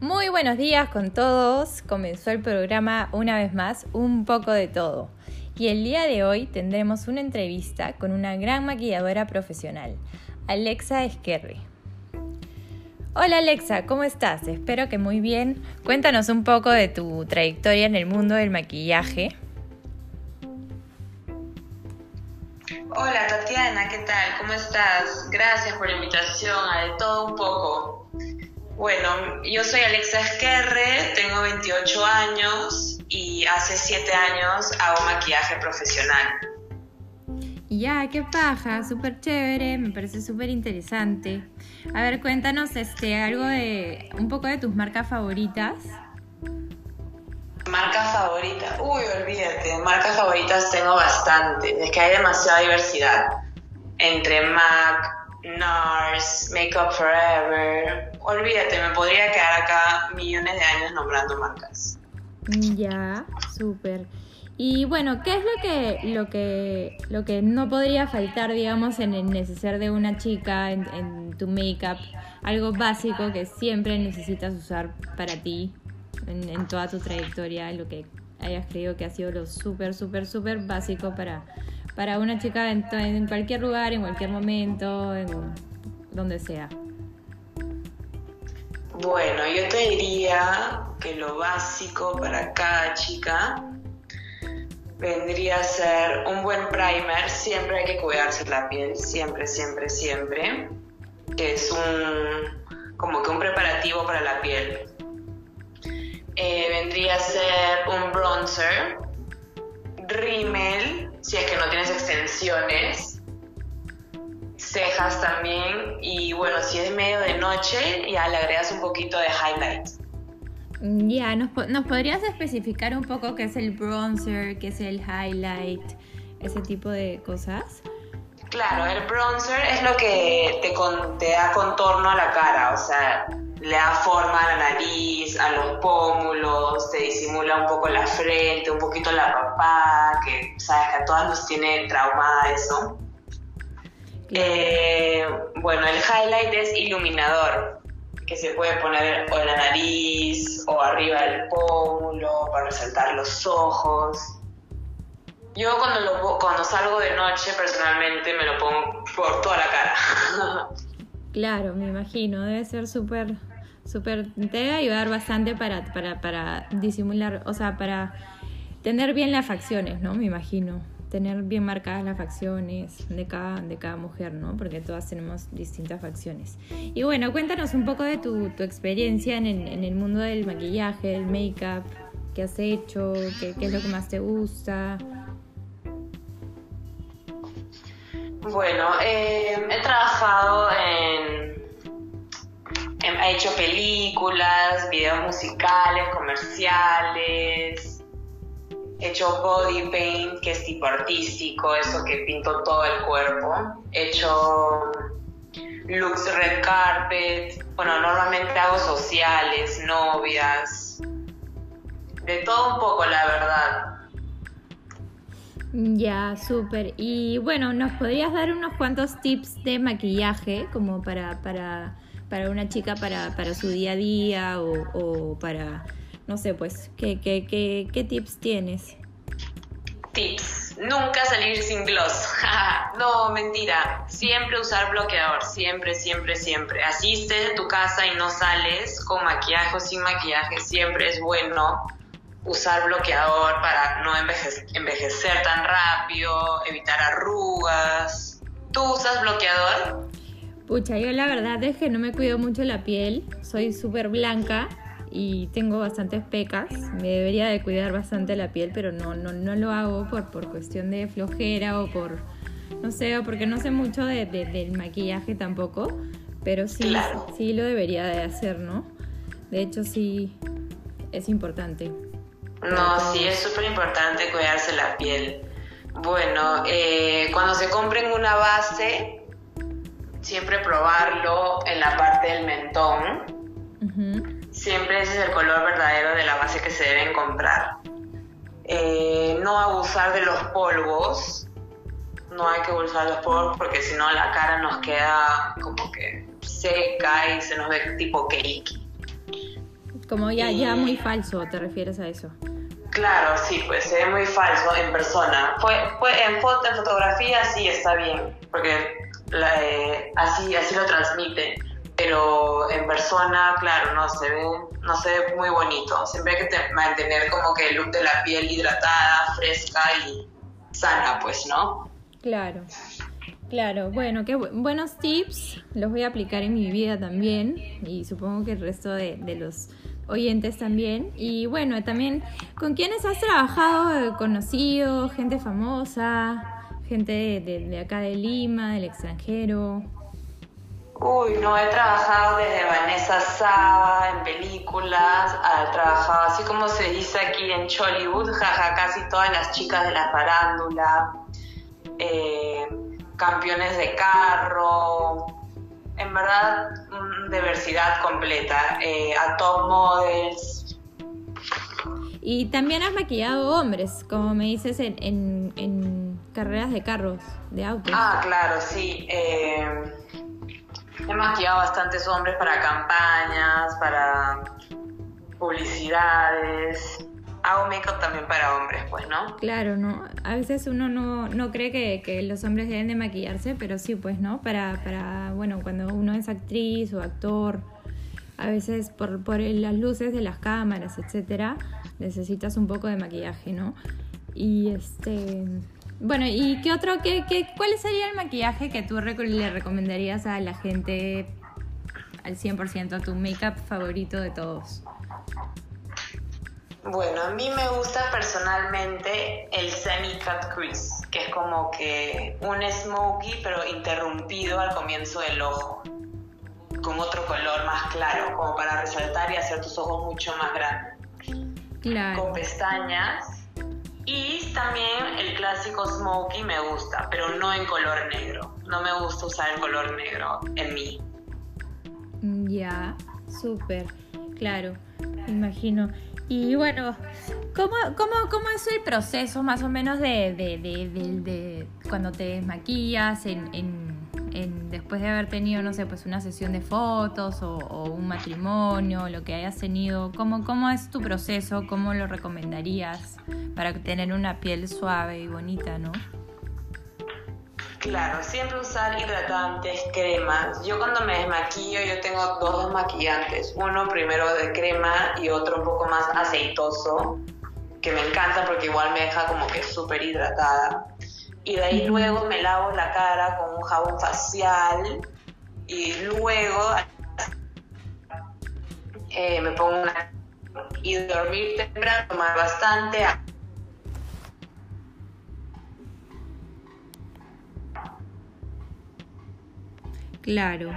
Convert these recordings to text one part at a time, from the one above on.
Muy buenos días con todos. Comenzó el programa una vez más, un poco de todo. Y el día de hoy tendremos una entrevista con una gran maquilladora profesional, Alexa Esquerri. Hola Alexa, ¿cómo estás? Espero que muy bien. Cuéntanos un poco de tu trayectoria en el mundo del maquillaje. Hola Tatiana, ¿qué tal? ¿Cómo estás? Gracias por la invitación a de todo un poco. Bueno, yo soy Alexa Esquerre, tengo 28 años y hace 7 años hago maquillaje profesional. Ya, qué paja, súper chévere, me parece súper interesante. A ver, cuéntanos este, algo de, un poco de tus marcas favoritas. Marcas favoritas, uy, olvídate, marcas favoritas tengo bastante, es que hay demasiada diversidad entre MAC, NARS, Makeup Forever. Olvídate, me podría quedar acá millones de años nombrando marcas. Ya, súper. Y bueno, ¿qué es lo que, lo que, lo que no podría faltar, digamos, en el neceser de una chica, en, tu make-up? Algo básico que siempre necesitas usar para ti, en, toda tu trayectoria, lo que hayas creído que ha sido lo súper, súper, súper básico para, para una chica en, en, cualquier lugar, en cualquier momento, en donde sea. Bueno, yo te diría que lo básico para cada chica vendría a ser un buen primer. Siempre hay que cuidarse la piel, siempre, siempre, siempre. Que es un como que un preparativo para la piel. Eh, vendría a ser un bronzer, rímel, si es que no tienes extensiones, cejas también y bueno, si es medio de noche ya le agregas un poquito de highlight. Ya, ¿nos, podrías especificar un poco qué es el bronzer, qué es el highlight, ese tipo de cosas? Claro, el bronzer es lo que te, te da contorno a la cara, o sea, le da forma a la nariz, a los pómulos, te disimula un poco la frente, un poquito la papá, que sabes que a todas nos tiene traumada eso. Eh, bueno, el highlight es iluminador que se puede poner o en la nariz o arriba del pómulo para resaltar los ojos. Yo cuando, lo, cuando salgo de noche personalmente me lo pongo por toda la cara. Claro, me imagino, debe ser súper, súper, te debe ayudar bastante para, para, para disimular, o sea, para tener bien las facciones, ¿no? Me imagino tener bien marcadas las facciones de cada, de cada mujer, ¿no? Porque todas tenemos distintas facciones. Y bueno, cuéntanos un poco de tu, experiencia en el, mundo del maquillaje, del make-up, qué has hecho, qué, es lo que más te gusta. Bueno, eh, he trabajado en, He hecho películas, videos musicales, comerciales, He hecho body paint, que es tipo artístico, eso que pinto todo el cuerpo. He hecho looks red carpet. Bueno, normalmente hago sociales, novias. De todo un poco, la verdad. Ya, súper. Y bueno, ¿nos podrías dar unos cuantos tips de maquillaje como para, para, para una chica para, para su día a día o, o para no sé, pues, ¿qué, qué, qué, qué tips tienes? Tips. Nunca salir sin gloss. no, mentira. Siempre usar bloqueador. Siempre, siempre, siempre. Así estés en tu casa y no sales con maquillaje o sin maquillaje, siempre es bueno usar bloqueador para no envejecer, envejecer tan rápido, evitar arrugas. ¿Tú usas bloqueador? Pucha, yo la verdad es que no me cuido mucho la piel. Soy súper blanca y tengo bastantes pecas. Me debería de cuidar bastante la piel, pero no, no, no lo hago por, por cuestión de flojera o por, no sé, o porque no sé mucho de, del maquillaje tampoco, pero sí, sí lo debería de hacer, ¿no? De hecho, sí, es importante. No, sí, es súper importante cuidarse la piel. Bueno, eh, cuando se compren una base, siempre probarlo en la parte del mentón siempre ese es el color verdadero de la base que se deben comprar. Eh, no abusar de los polvos, no hay que abusar de los polvos porque si no la cara nos queda como que seca y se nos ve tipo cake. Como ya, ya muy falso, ¿te refieres a eso? Claro, sí, pues se ve muy falso en persona. Fue, fue en foto, en fotografía sí está bien, porque eh, así, así lo transmite. Pero en persona, claro, no se ve, no se ve muy bonito. Siempre hay que mantener como que el look de la piel hidratada, fresca y sana, pues, ¿no? Claro. Claro, bueno, qué buenos tips, los voy a aplicar en mi vida también y supongo que el resto de, los oyentes también. Y bueno, también, ¿con quiénes has trabajado? ¿Conocido? ¿Gente famosa? ¿Gente de, acá de Lima, del extranjero? Uy, no, he trabajado desde Vanessa Saba en películas, he trabajado así como se dice aquí en Chollywood, jaja, casi todas las chicas de la farándula. Eh, campeones de carro, en verdad, diversidad completa, eh, a top models. Y también has maquillado hombres, como me dices, en, en, carreras de carros, de autos. Ah, claro, sí. Eh, he maquillado bastantes hombres para campañas, para publicidades hago make-up también para hombres, pues, ¿no? Claro, ¿no? A veces uno no, no cree que, que, los hombres deben de maquillarse, pero sí, pues, ¿no? Para, para bueno, cuando uno es actriz o actor, a veces por, por las luces de las cámaras, etcétera, necesitas un poco de maquillaje, ¿no? Y este... Bueno, ¿y qué otro, qué, qué, cuál sería el maquillaje que tú le recomendarías a la gente al 100%, tu make-up favorito de todos? Bueno, a mí me gusta personalmente el semi-cut crease, que es como que un smokey pero interrumpido al comienzo del ojo, con otro color más claro, como para resaltar y hacer tus ojos mucho más grandes. Claro. Con pestañas. Y también el clásico smokey me gusta, pero no en color negro. No me gusta usar el color negro en mí. Ya, súper, claro, imagino. Y bueno, ¿cómo, cómo, cómo es el proceso más o menos de, de, de, cuando te desmaquillas en, en, después de haber tenido, no sé, pues una sesión de fotos o, un matrimonio, lo que hayas tenido? ¿Cómo, ¿Cómo es tu proceso? ¿Cómo lo recomendarías para tener una piel suave y bonita, no? Claro, siempre usar hidratantes, cremas. Yo cuando me desmaquillo, yo tengo dos desmaquillantes. Uno primero de crema y otro un poco más aceitoso, que me encanta porque igual me deja como que súper hidratada. Y de ahí luego me lavo la cara con un jabón facial y luego eh, me pongo una... Y dormir temprano, tomar bastante Claro.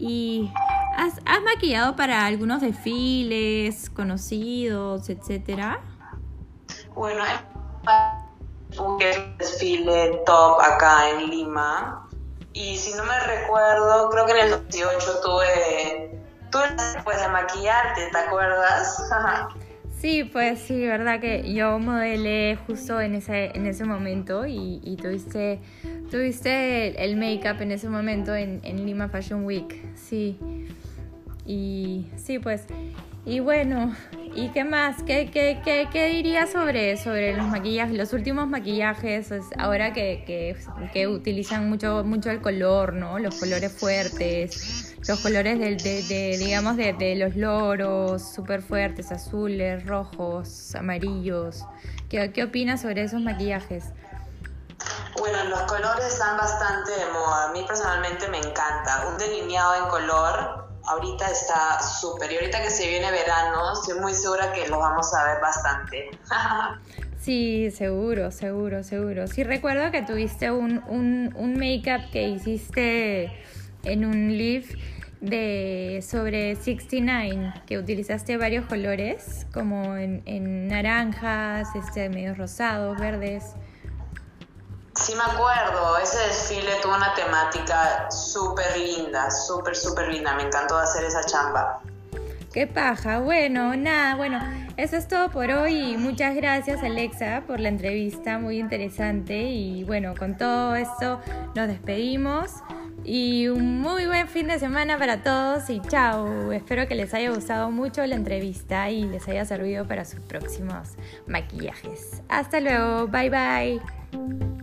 ¿Y has, maquillado para algunos desfiles conocidos, etcétera? Bueno, un desfile top acá en Lima. Y si no me recuerdo, creo que en el 18 tuve. Tuve después de maquillarte, ¿te acuerdas? Sí, pues sí, verdad que yo modelé justo en ese, en ese momento y, y tuviste, tuviste el, make-up en ese momento en, en, Lima Fashion Week, sí. Y sí, pues, y bueno, ¿y qué más? ¿Qué, qué, qué, qué dirías sobre, sobre los maquillajes, los últimos maquillajes, ahora que, que, utilizan mucho, mucho el color, ¿no? Los colores fuertes los colores de, de, digamos, de, de, los loros, súper fuertes, azules, rojos, amarillos. ¿Qué, ¿Qué opinas sobre esos maquillajes? Bueno, los colores están bastante de moda. A mí personalmente me encanta. Un delineado en color ahorita está súper. Y ahorita que se viene verano, estoy muy segura que lo vamos a ver bastante. Sí, seguro, seguro, seguro. Sí recuerdo que tuviste un, un, un make-up que hiciste en un live de sobre 69 que utilizaste varios colores como en, en naranjas, este medio rosados, verdes. Sí me acuerdo, ese desfile tuvo una temática súper linda, súper, súper linda, me encantó hacer esa chamba. Qué paja. Bueno, nada, bueno, eso es todo por hoy. Muchas gracias Alexa por la entrevista, muy interesante. Y bueno, con todo esto nos despedimos. Y un muy buen fin de semana para todos y chao. Espero que les haya gustado mucho la entrevista y les haya servido para sus próximos maquillajes. Hasta luego, bye bye.